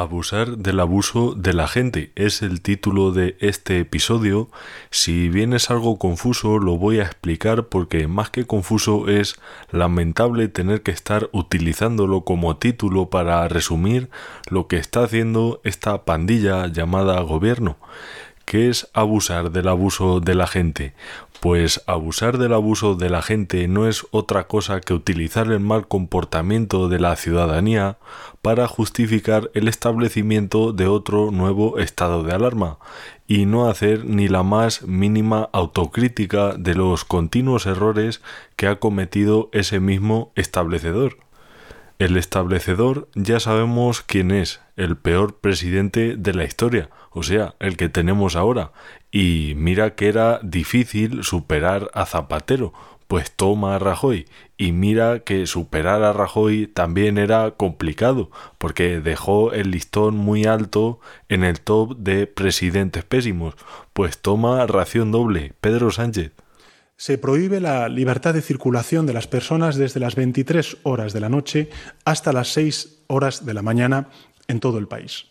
Abusar del abuso de la gente es el título de este episodio. Si bien es algo confuso, lo voy a explicar porque más que confuso es lamentable tener que estar utilizándolo como título para resumir lo que está haciendo esta pandilla llamada gobierno. ¿Qué es abusar del abuso de la gente? Pues abusar del abuso de la gente no es otra cosa que utilizar el mal comportamiento de la ciudadanía para justificar el establecimiento de otro nuevo estado de alarma y no hacer ni la más mínima autocrítica de los continuos errores que ha cometido ese mismo establecedor. El establecedor ya sabemos quién es, el peor presidente de la historia, o sea, el que tenemos ahora. Y mira que era difícil superar a Zapatero, pues toma a Rajoy. Y mira que superar a Rajoy también era complicado, porque dejó el listón muy alto en el top de presidentes pésimos. Pues toma ración doble, Pedro Sánchez. Se prohíbe la libertad de circulación de las personas desde las 23 horas de la noche hasta las 6 horas de la mañana en todo el país.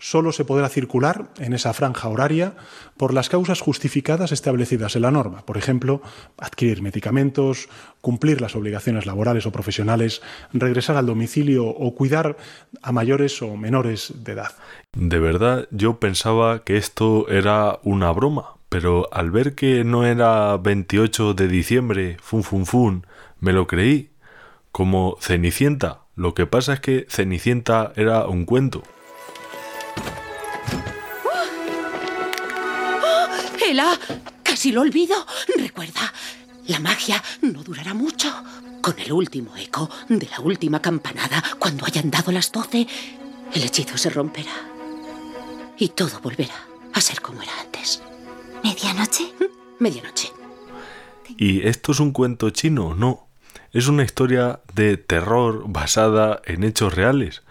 Solo se podrá circular en esa franja horaria por las causas justificadas establecidas en la norma, por ejemplo, adquirir medicamentos, cumplir las obligaciones laborales o profesionales, regresar al domicilio o cuidar a mayores o menores de edad. De verdad, yo pensaba que esto era una broma, pero al ver que no era 28 de diciembre, fun fun fun, me lo creí, como Cenicienta. Lo que pasa es que Cenicienta era un cuento. ¡Oh! ¡Ela! Casi lo olvido. Recuerda, la magia no durará mucho. Con el último eco de la última campanada, cuando hayan dado las doce, el hechizo se romperá. Y todo volverá a ser como era antes. ¿Medianoche? Medianoche. ¿Y esto es un cuento chino? No. Es una historia de terror basada en hechos reales.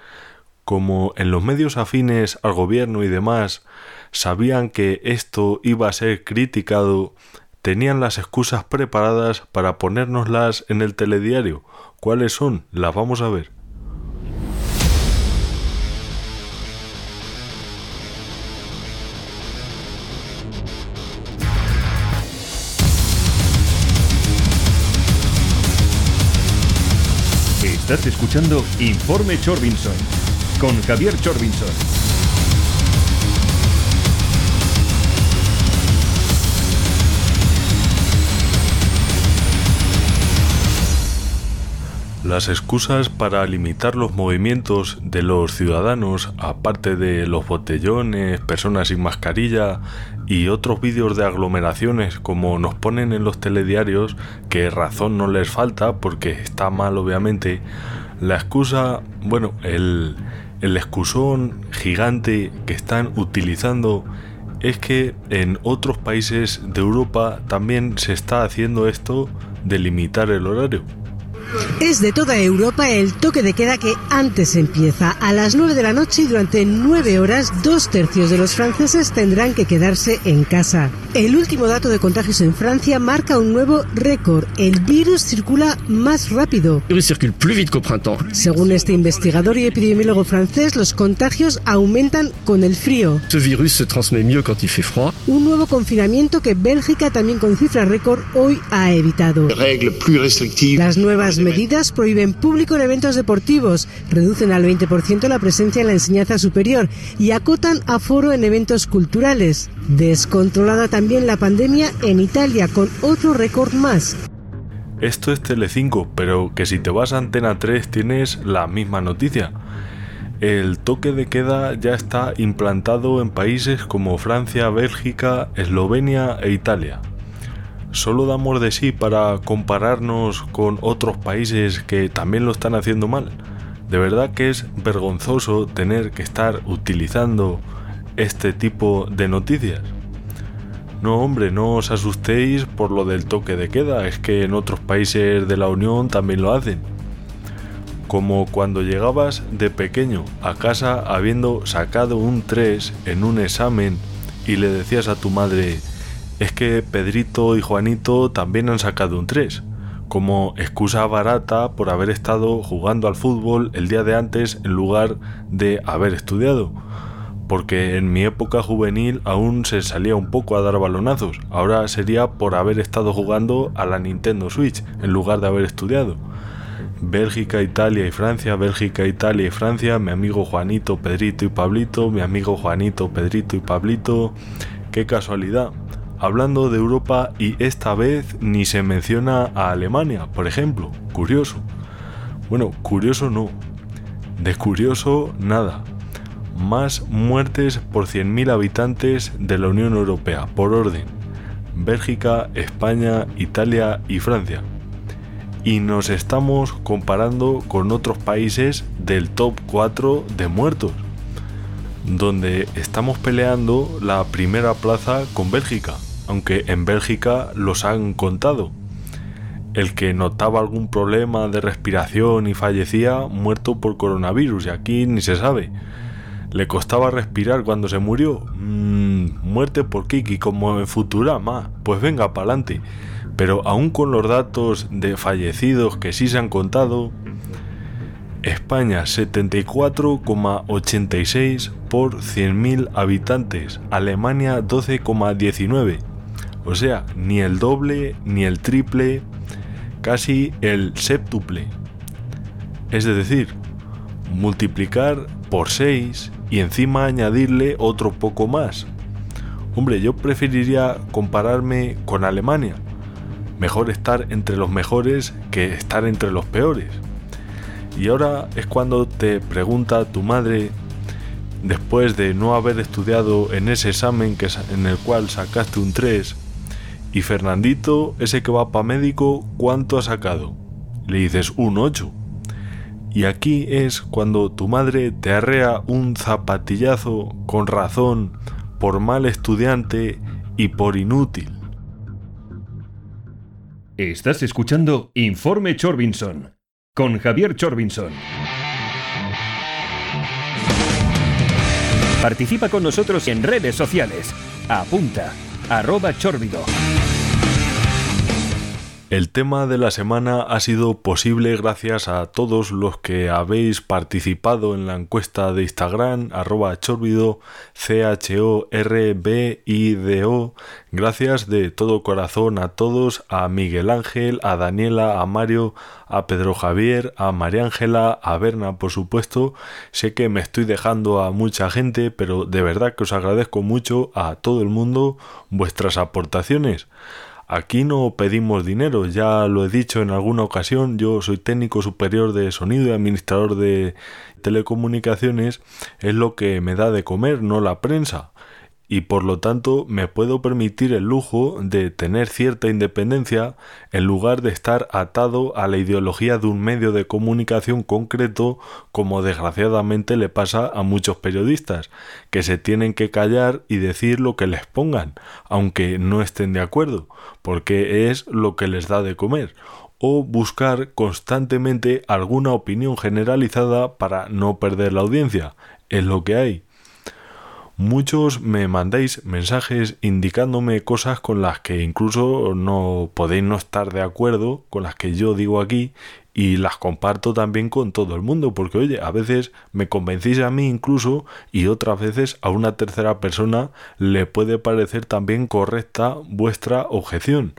Como en los medios afines al gobierno y demás sabían que esto iba a ser criticado, tenían las excusas preparadas para ponérnoslas en el telediario. ¿Cuáles son? Las vamos a ver. Estás escuchando Informe Chorbinson con Javier Chorbinson. Las excusas para limitar los movimientos de los ciudadanos, aparte de los botellones, personas sin mascarilla y otros vídeos de aglomeraciones como nos ponen en los telediarios, que razón no les falta porque está mal obviamente, la excusa, bueno, el, excusón gigante que están utilizando es que en otros países de Europa también se está haciendo esto de limitar el horario. Es de toda Europa el toque de queda que antes empieza a las 9 de la noche y durante 9 horas dos tercios de los franceses tendrán que quedarse en casa. El último dato de contagios en Francia marca un nuevo récord. El virus circula más rápido. Según este investigador y epidemiólogo francés, los contagios aumentan con el frío. Un nuevo confinamiento que Bélgica también con cifra récord hoy ha evitado. Las nuevas medidas prohíben público en eventos deportivos, reducen al 20% la presencia en la enseñanza superior y acotan aforo en eventos culturales. Descontrolada también la pandemia en Italia con otro récord más. Esto es Telecinco, pero que si te vas a Antena 3 tienes la misma noticia. El toque de queda ya está implantado en países como Francia, Bélgica, Eslovenia e Italia solo damos de sí para compararnos con otros países que también lo están haciendo mal. De verdad que es vergonzoso tener que estar utilizando este tipo de noticias. No, hombre, no os asustéis por lo del toque de queda, es que en otros países de la Unión también lo hacen. Como cuando llegabas de pequeño a casa habiendo sacado un 3 en un examen y le decías a tu madre, es que Pedrito y Juanito también han sacado un 3. como excusa barata por haber estado jugando al fútbol el día de antes en lugar de haber estudiado. Porque en mi época juvenil aún se salía un poco a dar balonazos, ahora sería por haber estado jugando a la Nintendo Switch en lugar de haber estudiado. Bélgica, Italia y Francia, Bélgica, Italia y Francia, mi amigo Juanito, Pedrito y Pablito, mi amigo Juanito, Pedrito y Pablito. Qué casualidad. Hablando de Europa y esta vez ni se menciona a Alemania, por ejemplo. Curioso. Bueno, curioso no. De curioso nada. Más muertes por 100.000 habitantes de la Unión Europea, por orden. Bélgica, España, Italia y Francia y nos estamos comparando con otros países del top 4 de muertos, donde estamos peleando la primera plaza con Bélgica, aunque en Bélgica los han contado. El que notaba algún problema de respiración y fallecía muerto por coronavirus y aquí ni se sabe. ¿Le costaba respirar cuando se murió? Mm, muerte por Kiki como en Futurama. Pues venga, pa'lante pero aún con los datos de fallecidos que sí se han contado, España 74,86 por 100.000 habitantes, Alemania 12,19, o sea, ni el doble ni el triple, casi el séptuple. Es decir, multiplicar por 6 y encima añadirle otro poco más. Hombre, yo preferiría compararme con Alemania, Mejor estar entre los mejores que estar entre los peores. Y ahora es cuando te pregunta tu madre, después de no haber estudiado en ese examen que, en el cual sacaste un 3, y Fernandito, ese que va para médico, ¿cuánto ha sacado? Le dices un 8. Y aquí es cuando tu madre te arrea un zapatillazo con razón por mal estudiante y por inútil. Estás escuchando Informe Chorbinson con Javier Chorbinson. Participa con nosotros en redes sociales. Apunta, arroba chorbido. El tema de la semana ha sido posible gracias a todos los que habéis participado en la encuesta de Instagram, arroba chorbido, C-H-O-R-B-I-D-O. Gracias de todo corazón a todos, a Miguel Ángel, a Daniela, a Mario, a Pedro Javier, a María Ángela, a Berna, por supuesto. Sé que me estoy dejando a mucha gente, pero de verdad que os agradezco mucho a todo el mundo vuestras aportaciones. Aquí no pedimos dinero, ya lo he dicho en alguna ocasión, yo soy técnico superior de sonido y administrador de telecomunicaciones, es lo que me da de comer, no la prensa y por lo tanto me puedo permitir el lujo de tener cierta independencia en lugar de estar atado a la ideología de un medio de comunicación concreto como desgraciadamente le pasa a muchos periodistas, que se tienen que callar y decir lo que les pongan, aunque no estén de acuerdo, porque es lo que les da de comer, o buscar constantemente alguna opinión generalizada para no perder la audiencia, es lo que hay. Muchos me mandáis mensajes indicándome cosas con las que incluso no podéis no estar de acuerdo, con las que yo digo aquí, y las comparto también con todo el mundo, porque oye, a veces me convencéis a mí incluso y otras veces a una tercera persona le puede parecer también correcta vuestra objeción.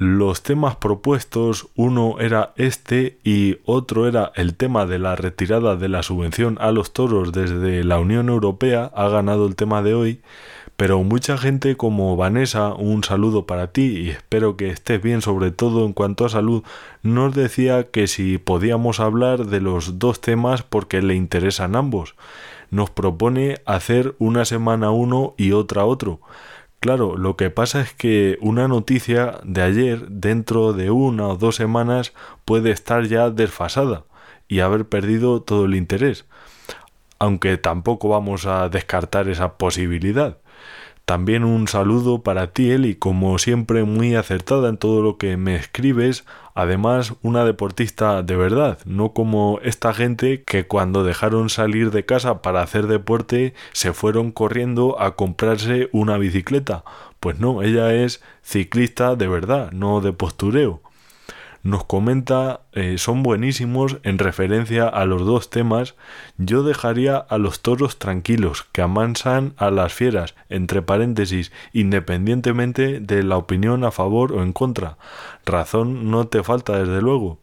Los temas propuestos, uno era este y otro era el tema de la retirada de la subvención a los toros desde la Unión Europea, ha ganado el tema de hoy, pero mucha gente como Vanessa, un saludo para ti y espero que estés bien sobre todo en cuanto a salud, nos decía que si podíamos hablar de los dos temas porque le interesan ambos. Nos propone hacer una semana uno y otra otro. Claro, lo que pasa es que una noticia de ayer, dentro de una o dos semanas, puede estar ya desfasada y haber perdido todo el interés. Aunque tampoco vamos a descartar esa posibilidad. También un saludo para ti, Eli, como siempre muy acertada en todo lo que me escribes. Además, una deportista de verdad, no como esta gente que cuando dejaron salir de casa para hacer deporte se fueron corriendo a comprarse una bicicleta. Pues no, ella es ciclista de verdad, no de postureo. Nos comenta eh, son buenísimos en referencia a los dos temas. Yo dejaría a los toros tranquilos, que amansan a las fieras, entre paréntesis, independientemente de la opinión a favor o en contra. Razón no te falta, desde luego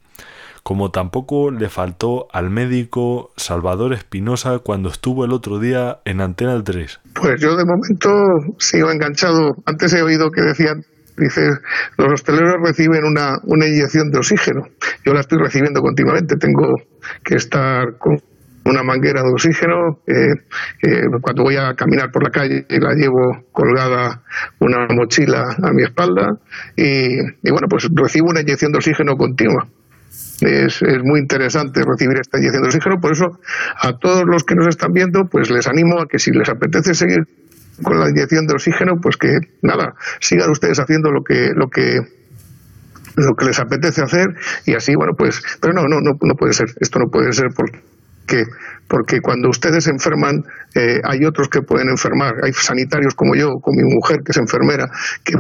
como tampoco le faltó al médico Salvador Espinosa cuando estuvo el otro día en Antena 3. Pues yo de momento sigo enganchado. Antes he oído que decían Dice, los hosteleros reciben una, una inyección de oxígeno. Yo la estoy recibiendo continuamente. Tengo que estar con una manguera de oxígeno. Eh, eh, cuando voy a caminar por la calle la llevo colgada una mochila a mi espalda y, y bueno, pues recibo una inyección de oxígeno continua. Es, es, muy interesante recibir esta inyección de oxígeno. Por eso, a todos los que nos están viendo, pues les animo a que si les apetece seguir con la inyección de oxígeno, pues que nada, sigan ustedes haciendo lo que, lo que lo que les apetece hacer y así, bueno, pues, pero no, no, no, no puede ser, esto no puede ser porque, porque cuando ustedes enferman, eh, hay otros que pueden enfermar, hay sanitarios como yo, con mi mujer que es enfermera, que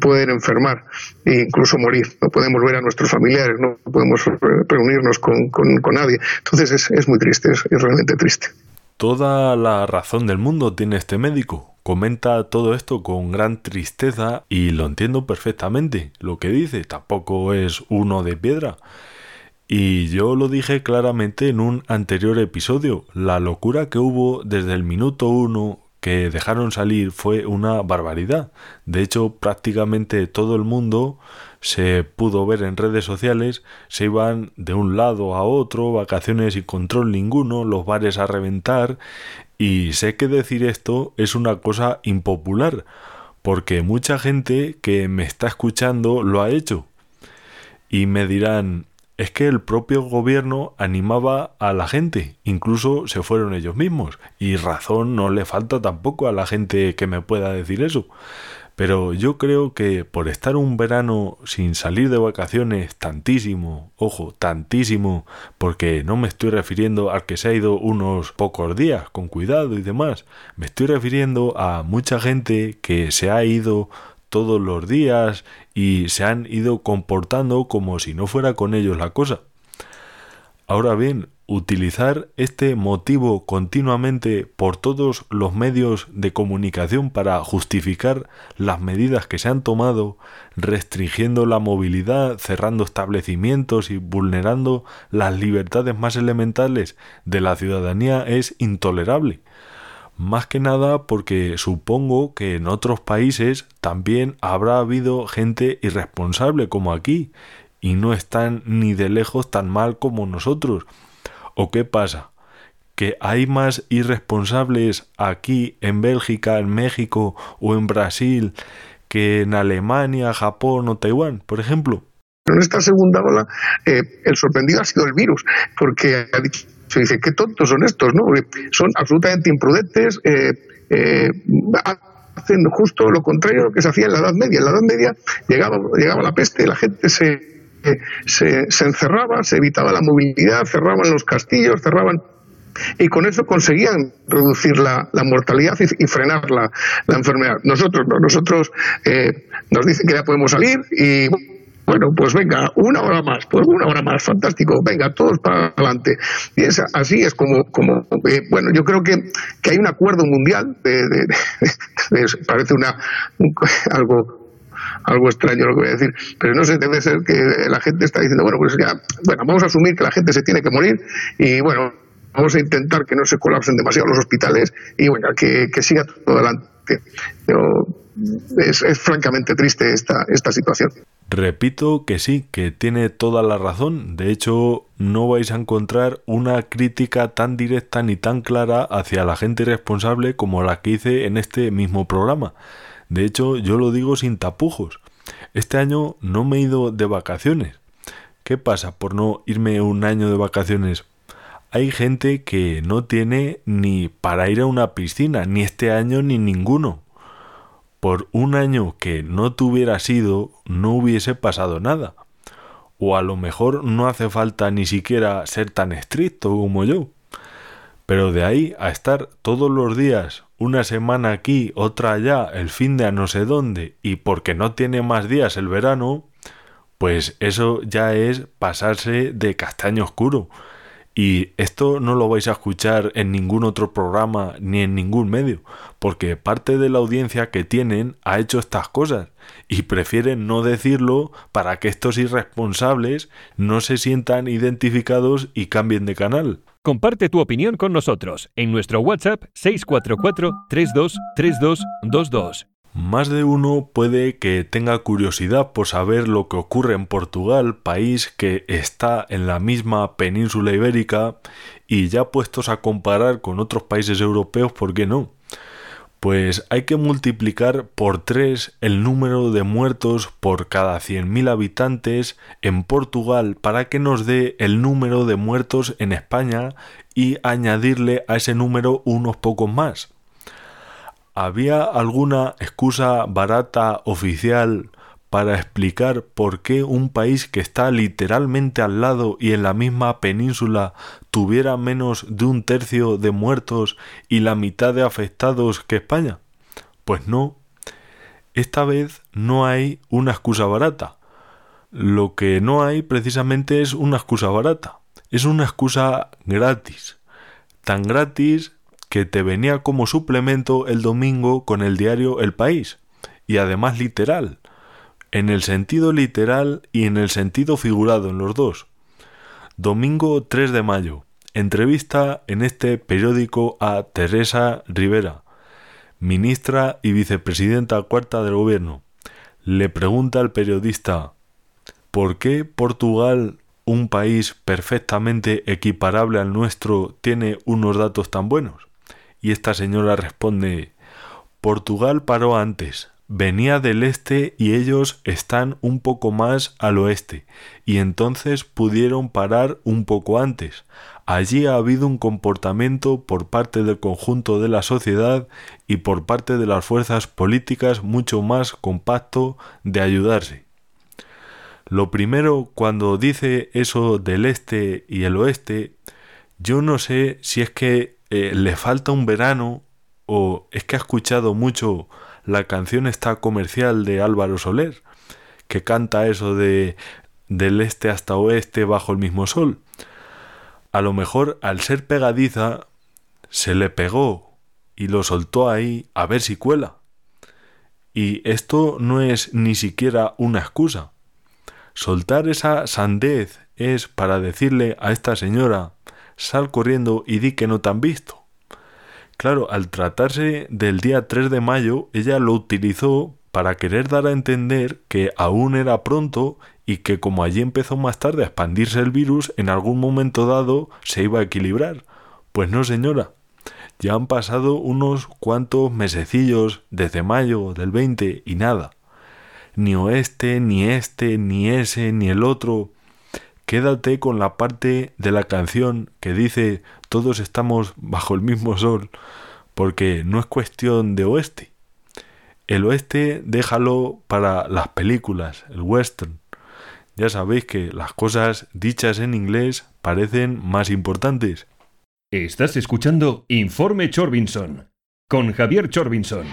pueden enfermar e incluso morir. No podemos ver a nuestros familiares, no podemos reunirnos con, con, con nadie. Entonces es, es muy triste, es, es realmente triste. Toda la razón del mundo tiene este médico. Comenta todo esto con gran tristeza y lo entiendo perfectamente. Lo que dice tampoco es uno de piedra. Y yo lo dije claramente en un anterior episodio. La locura que hubo desde el minuto uno que dejaron salir fue una barbaridad. De hecho, prácticamente todo el mundo se pudo ver en redes sociales, se iban de un lado a otro, vacaciones y control ninguno, los bares a reventar, y sé que decir esto es una cosa impopular, porque mucha gente que me está escuchando lo ha hecho. Y me dirán, es que el propio gobierno animaba a la gente, incluso se fueron ellos mismos, y razón no le falta tampoco a la gente que me pueda decir eso. Pero yo creo que por estar un verano sin salir de vacaciones tantísimo, ojo, tantísimo, porque no me estoy refiriendo al que se ha ido unos pocos días, con cuidado y demás, me estoy refiriendo a mucha gente que se ha ido todos los días y se han ido comportando como si no fuera con ellos la cosa. Ahora bien, utilizar este motivo continuamente por todos los medios de comunicación para justificar las medidas que se han tomado, restringiendo la movilidad, cerrando establecimientos y vulnerando las libertades más elementales de la ciudadanía es intolerable. Más que nada porque supongo que en otros países también habrá habido gente irresponsable como aquí, y no están ni de lejos tan mal como nosotros, ¿O qué pasa? ¿Que hay más irresponsables aquí en Bélgica, en México o en Brasil que en Alemania, Japón o Taiwán, por ejemplo? En esta segunda ola, eh, el sorprendido ha sido el virus, porque se dice, qué tontos son estos, ¿no? son absolutamente imprudentes, eh, eh, hacen justo lo contrario a lo que se hacía en la Edad Media. En la Edad Media llegaba, llegaba la peste, la gente se se, se encerraba, se evitaba la movilidad, cerraban los castillos, cerraban y con eso conseguían reducir la, la mortalidad y, frenar la, la, enfermedad. Nosotros no, nosotros eh, nos dicen que ya podemos salir y bueno, pues venga, una hora más, pues una hora más, fantástico, venga, todos para adelante. Y es, así es como, como eh, bueno, yo creo que, que hay un acuerdo mundial, de, parece una, un, algo algo extraño lo que voy a decir, pero no sé, debe ser que la gente está diciendo, bueno, pues ya, bueno, vamos a asumir que la gente se tiene que morir y bueno, vamos a intentar que no se colapsen demasiado los hospitales y bueno, que, siga todo adelante. Pero es, francamente triste esta, esta situación. Repito que sí, que tiene toda la razón. De hecho, no vais a encontrar una crítica tan directa ni tan clara hacia la gente responsable como la que hice en este mismo programa. De hecho, yo lo digo sin tapujos. Este año no me he ido de vacaciones. ¿Qué pasa por no irme un año de vacaciones? Hay gente que no tiene ni para ir a una piscina, ni este año ni ninguno. Por un año que no tuviera sido, no hubiese pasado nada. O a lo mejor no hace falta ni siquiera ser tan estricto como yo. Pero de ahí a estar todos los días, una semana aquí, otra allá, el fin de a no sé dónde, y porque no tiene más días el verano, pues eso ya es pasarse de castaño oscuro. Y esto no lo vais a escuchar en ningún otro programa ni en ningún medio, porque parte de la audiencia que tienen ha hecho estas cosas y prefieren no decirlo para que estos irresponsables no se sientan identificados y cambien de canal. Comparte tu opinión con nosotros en nuestro WhatsApp 644 323222 más de uno puede que tenga curiosidad por saber lo que ocurre en Portugal, país que está en la misma península ibérica y ya puestos a comparar con otros países europeos, ¿por qué no? Pues hay que multiplicar por tres el número de muertos por cada 100.000 habitantes en Portugal para que nos dé el número de muertos en España y añadirle a ese número unos pocos más. ¿Había alguna excusa barata oficial para explicar por qué un país que está literalmente al lado y en la misma península tuviera menos de un tercio de muertos y la mitad de afectados que España? Pues no. Esta vez no hay una excusa barata. Lo que no hay precisamente es una excusa barata. Es una excusa gratis. Tan gratis que te venía como suplemento el domingo con el diario El País, y además literal, en el sentido literal y en el sentido figurado en los dos. Domingo 3 de mayo. Entrevista en este periódico a Teresa Rivera, ministra y vicepresidenta cuarta del gobierno. Le pregunta al periodista ¿Por qué Portugal, un país perfectamente equiparable al nuestro, tiene unos datos tan buenos? Y esta señora responde Portugal paró antes, venía del este y ellos están un poco más al oeste, y entonces pudieron parar un poco antes. Allí ha habido un comportamiento por parte del conjunto de la sociedad y por parte de las fuerzas políticas mucho más compacto de ayudarse. Lo primero, cuando dice eso del este y el oeste, yo no sé si es que eh, le falta un verano o es que ha escuchado mucho la canción esta comercial de Álvaro Soler, que canta eso de del este hasta oeste bajo el mismo sol. A lo mejor al ser pegadiza se le pegó y lo soltó ahí a ver si cuela. Y esto no es ni siquiera una excusa. Soltar esa sandez es para decirle a esta señora sal corriendo y di que no te han visto. Claro, al tratarse del día 3 de mayo, ella lo utilizó para querer dar a entender que aún era pronto y que como allí empezó más tarde a expandirse el virus, en algún momento dado se iba a equilibrar. Pues no, señora. Ya han pasado unos cuantos mesecillos desde mayo del 20 y nada. Ni oeste, ni este, ni ese, ni el otro quédate con la parte de la canción que dice todos estamos bajo el mismo sol, porque no es cuestión de oeste. El oeste déjalo para las películas, el western. Ya sabéis que las cosas dichas en inglés parecen más importantes. Estás escuchando Informe Chorbinson con Javier Chorbinson.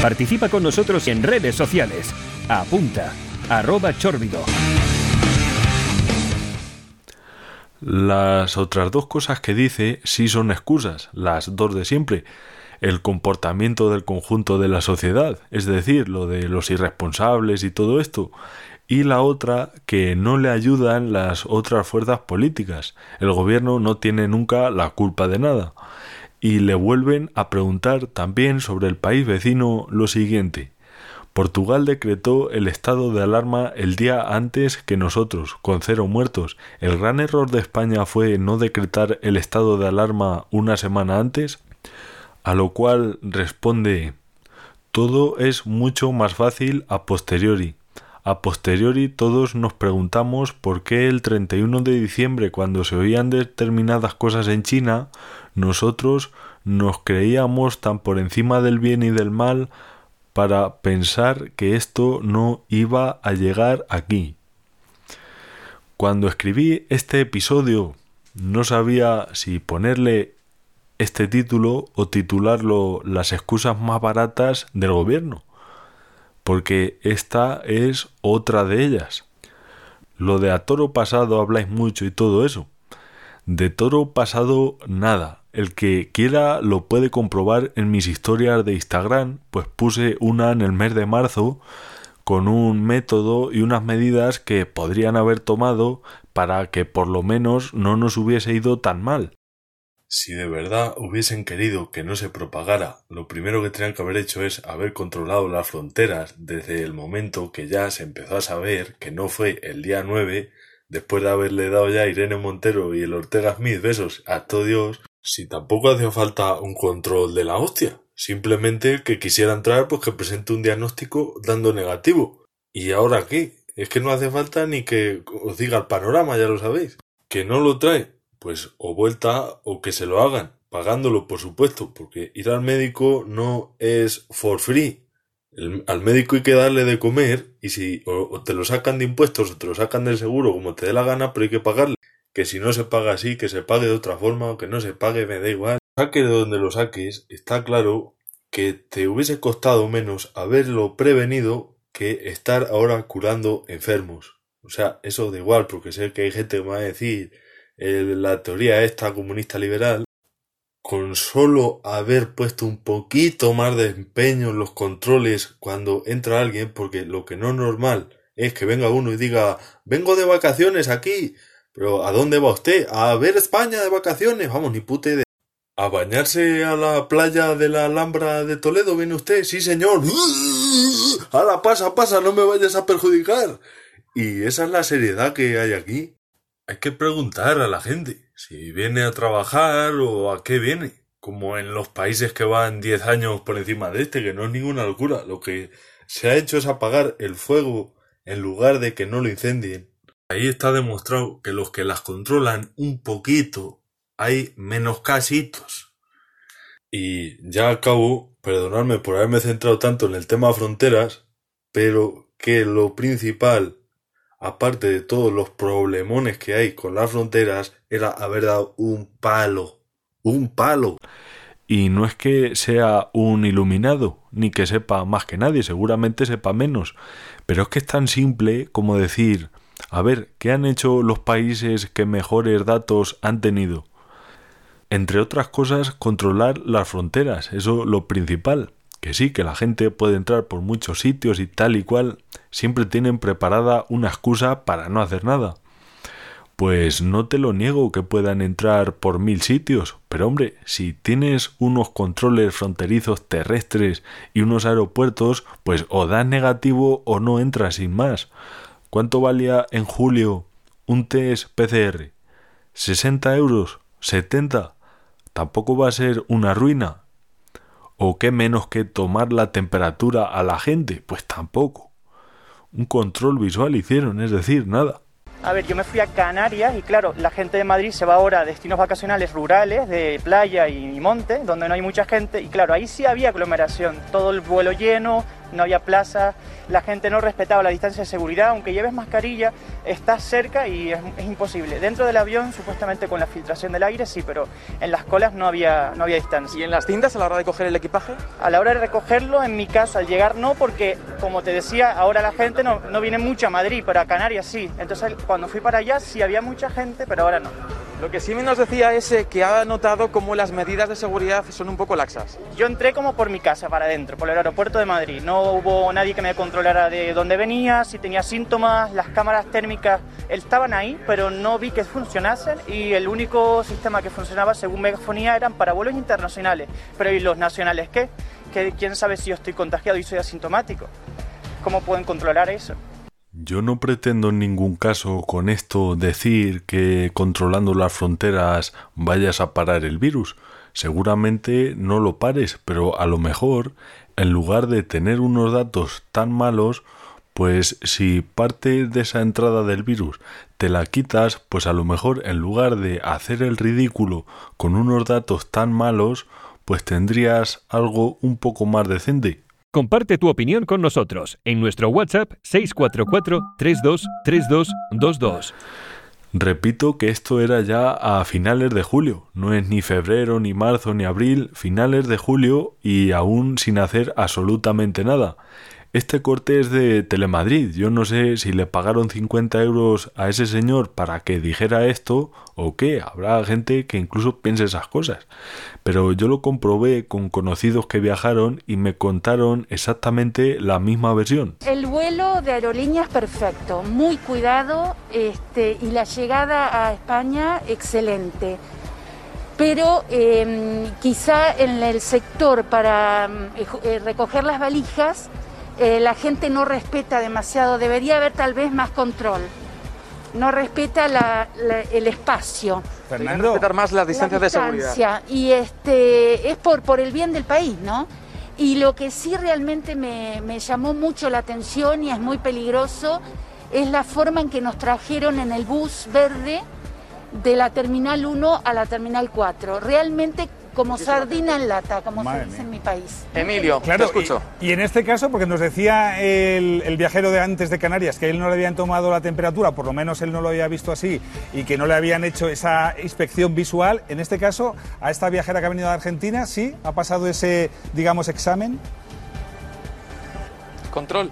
Participa con nosotros en redes sociales Apunta. Arroba. Las otras dos cosas que dice sí son excusas, las dos de siempre. El comportamiento del conjunto de la sociedad, es decir, lo de los irresponsables y todo esto. Y la otra, que no le ayudan las otras fuerzas políticas. El gobierno no tiene nunca la culpa de nada. Y le vuelven a preguntar también sobre el país vecino lo siguiente. Portugal decretó el estado de alarma el día antes que nosotros, con cero muertos. ¿El gran error de España fue no decretar el estado de alarma una semana antes? A lo cual responde todo es mucho más fácil a posteriori. A posteriori todos nos preguntamos por qué el 31 de diciembre, cuando se oían determinadas cosas en China, nosotros nos creíamos tan por encima del bien y del mal para pensar que esto no iba a llegar aquí. Cuando escribí este episodio no sabía si ponerle este título o titularlo Las excusas más baratas del gobierno, porque esta es otra de ellas. Lo de a toro pasado habláis mucho y todo eso. De toro pasado nada. El que quiera lo puede comprobar en mis historias de Instagram, pues puse una en el mes de marzo con un método y unas medidas que podrían haber tomado para que por lo menos no nos hubiese ido tan mal. Si de verdad hubiesen querido que no se propagara, lo primero que tenían que haber hecho es haber controlado las fronteras desde el momento que ya se empezó a saber que no fue el día 9, después de haberle dado ya a Irene Montero y el Ortega Smith besos a todo Dios, si tampoco hacía falta un control de la hostia. Simplemente que quisiera entrar, pues que presente un diagnóstico dando negativo. ¿Y ahora qué? Es que no hace falta ni que os diga el panorama, ya lo sabéis. Que no lo trae, pues o vuelta o que se lo hagan, pagándolo por supuesto, porque ir al médico no es for free. al médico hay que darle de comer y si o, te lo sacan de impuestos o te lo sacan del seguro como te dé la gana, pero hay que pagarle. Que si no se paga así, que se pague de otra forma o que no se pague, me da igual saque de donde lo saques, está claro que te hubiese costado menos haberlo prevenido que estar ahora curando enfermos. O sea, eso da igual, porque sé que hay gente que me va a decir eh, la teoría esta comunista liberal, con solo haber puesto un poquito más de empeño en los controles cuando entra alguien, porque lo que no es normal es que venga uno y diga, vengo de vacaciones aquí, pero ¿a dónde va usted? A ver España de vacaciones, vamos, ni pute de ¿A bañarse a la playa de la Alhambra de Toledo viene usted? Sí, señor. ¡Hala, pasa, pasa! No me vayas a perjudicar. Y esa es la seriedad que hay aquí. Hay que preguntar a la gente si viene a trabajar o a qué viene. Como en los países que van diez años por encima de este, que no es ninguna locura. Lo que se ha hecho es apagar el fuego en lugar de que no lo incendien. Ahí está demostrado que los que las controlan un poquito hay menos casitos. Y ya acabo, perdonadme por haberme centrado tanto en el tema fronteras, pero que lo principal, aparte de todos los problemones que hay con las fronteras, era haber dado un palo. Un palo. Y no es que sea un iluminado, ni que sepa más que nadie, seguramente sepa menos, pero es que es tan simple como decir, a ver, ¿qué han hecho los países que mejores datos han tenido? entre otras cosas, controlar las fronteras, eso lo principal. Que sí, que la gente puede entrar por muchos sitios y tal y cual, siempre tienen preparada una excusa para no hacer nada. Pues no te lo niego que puedan entrar por mil sitios, pero hombre, si tienes unos controles fronterizos terrestres y unos aeropuertos, pues o das negativo o no entras sin más. ¿Cuánto valía en julio un test PCR? ¿60 euros? ¿70? tampoco va a ser una ruina. ¿O qué menos que tomar la temperatura a la gente? Pues tampoco. Un control visual hicieron, es decir, nada. A ver, yo me fui a Canarias y claro, la gente de Madrid se va ahora a destinos vacacionales rurales, de playa y monte, donde no hay mucha gente. Y claro, ahí sí había aglomeración, todo el vuelo lleno, no había plaza, la gente no respetaba la distancia de seguridad, aunque lleves mascarilla, estás cerca y es, imposible. Dentro del avión, supuestamente con la filtración del aire, sí, pero en las colas no había, no había distancia. ¿Y en las tiendas a la hora de coger el equipaje? A la hora de recogerlo, en mi caso, al llegar no, porque como te decía, ahora la gente no, no viene mucho a Madrid, pero a Canarias sí. Entonces cuando fui para allá sí había mucha gente, pero ahora no. Lo que sí nos decía es eh, que ha notado cómo las medidas de seguridad son un poco laxas. Yo entré como por mi casa para adentro, por el aeropuerto de Madrid. No hubo nadie que me controlara de dónde venía, si tenía síntomas, las cámaras térmicas estaban ahí, pero no vi que funcionasen y el único sistema que funcionaba según megafonía eran para vuelos internacionales. Pero ¿y los nacionales qué? ¿Quién sabe si yo estoy contagiado y soy asintomático? ¿Cómo pueden controlar eso? Yo no pretendo en ningún caso con esto decir que controlando las fronteras vayas a parar el virus. Seguramente no lo pares, pero a lo mejor, en lugar de tener unos datos tan malos, pues si parte de esa entrada del virus te la quitas, pues a lo mejor en lugar de hacer el ridículo con unos datos tan malos, pues tendrías algo un poco más decente Comparte tu opinión con nosotros en nuestro WhatsApp 644-323222. Repito que esto era ya a finales de julio, no es ni febrero, ni marzo, ni abril, finales de julio y aún sin hacer absolutamente nada. Este corte es de Telemadrid. Yo no sé si le pagaron 50 euros a ese señor para que dijera esto o qué. Habrá gente que incluso piense esas cosas. Pero yo lo comprobé con conocidos que viajaron y me contaron exactamente la misma versión. El vuelo de aerolínea es perfecto, muy cuidado este, y la llegada a España excelente pero em, quizá en el sector para eh, recoger las valijas eh, la gente no respeta demasiado, debería haber tal vez más control. No respeta el espacio. Fernando, respetar más las distancias de seguridad. Y este es por, por el bien del país, ¿no? Y lo que sí realmente me, me llamó mucho la atención y es muy peligroso es la forma en que nos trajeron en el bus verde de la Terminal 1 a la Terminal 4. Realmente como sardina en lata, como se dice en mi país. Emilio, claro, te escucho. Y, en este caso, porque nos decía el, viajero de antes de Canarias que él no le habían tomado la temperatura, por lo menos él no lo había visto así, y que no le habían hecho esa inspección visual, en este caso, a esta viajera que ha venido de Argentina, sí, ha pasado ese, digamos, examen. Control.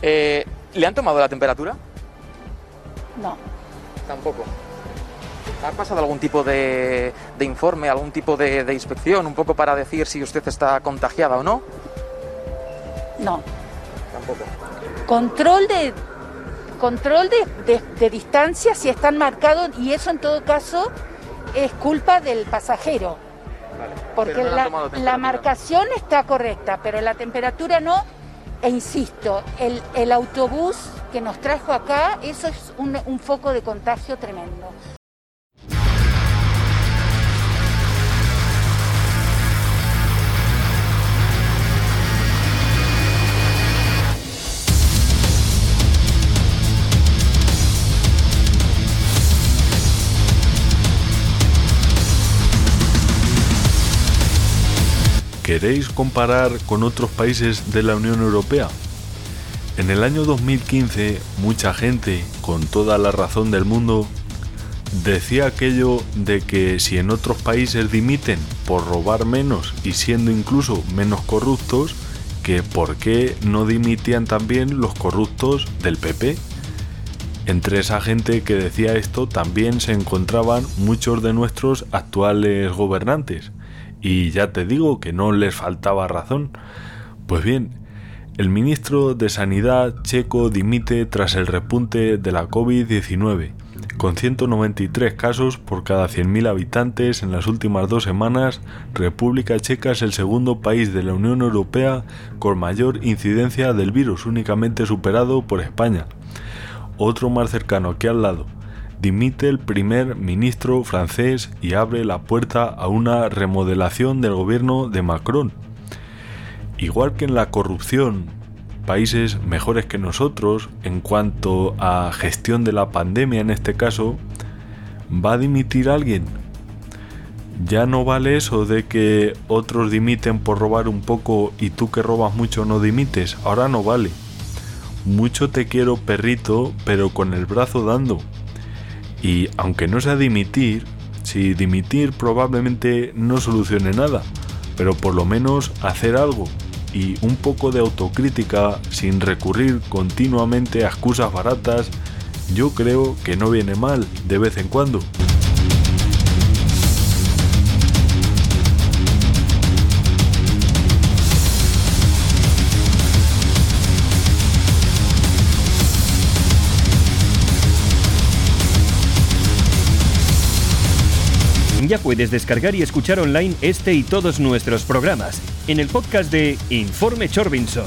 Eh, ¿Le han tomado la temperatura? No. Tampoco. ¿Ha pasado algún tipo de, informe, algún tipo de, inspección, un poco para decir si usted está contagiada o no? No. Tampoco. Control de control de, distancia si están marcados y eso en todo caso es culpa del pasajero. Porque la, marcación está correcta, pero la temperatura no. E insisto, el, el autobús que nos trajo acá, eso es un foco de contagio tremendo. ¿Queréis comparar con otros países de la Unión Europea? En el año 2015 mucha gente, con toda la razón del mundo, decía aquello de que si en otros países dimiten por robar menos y siendo incluso menos corruptos, que por qué no dimitían también los corruptos del PP. Entre esa gente que decía esto también se encontraban muchos de nuestros actuales gobernantes, y ya te digo que no les faltaba razón. Pues bien, el ministro de Sanidad checo dimite tras el repunte de la COVID-19, con 193 casos por cada 100.000 habitantes en las últimas dos semanas, República Checa es el segundo país de la Unión Europea con mayor incidencia del virus, únicamente superado por España. Otro más cercano aquí al lado, dimite el primer ministro francés y abre la puerta a una remodelación del gobierno de Macron. Igual que en la corrupción, países mejores que nosotros en cuanto a gestión de la pandemia en este caso, va a dimitir alguien. Ya no vale eso de que otros dimiten por robar un poco y tú que robas mucho no dimites. Ahora no vale. Mucho te quiero perrito, pero con el brazo dando. Y aunque no sea dimitir, si dimitir probablemente no solucione nada, pero por lo menos hacer algo y un poco de autocrítica sin recurrir continuamente a excusas baratas, yo creo que no viene mal de vez en cuando. Ya puedes descargar y escuchar online este y todos nuestros programas en el podcast de Informe Chorbinson.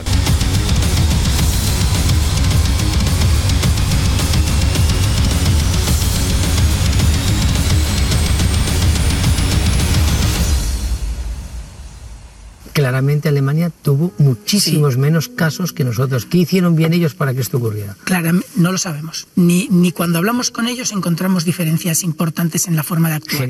claramente Alemania tuvo muchísimos menos casos que nosotros. ¿Qué hicieron bien ellos para que esto ocurriera? Claramente, no lo sabemos. Ni, ni cuando hablamos con ellos encontramos diferencias importantes en la forma de actuar.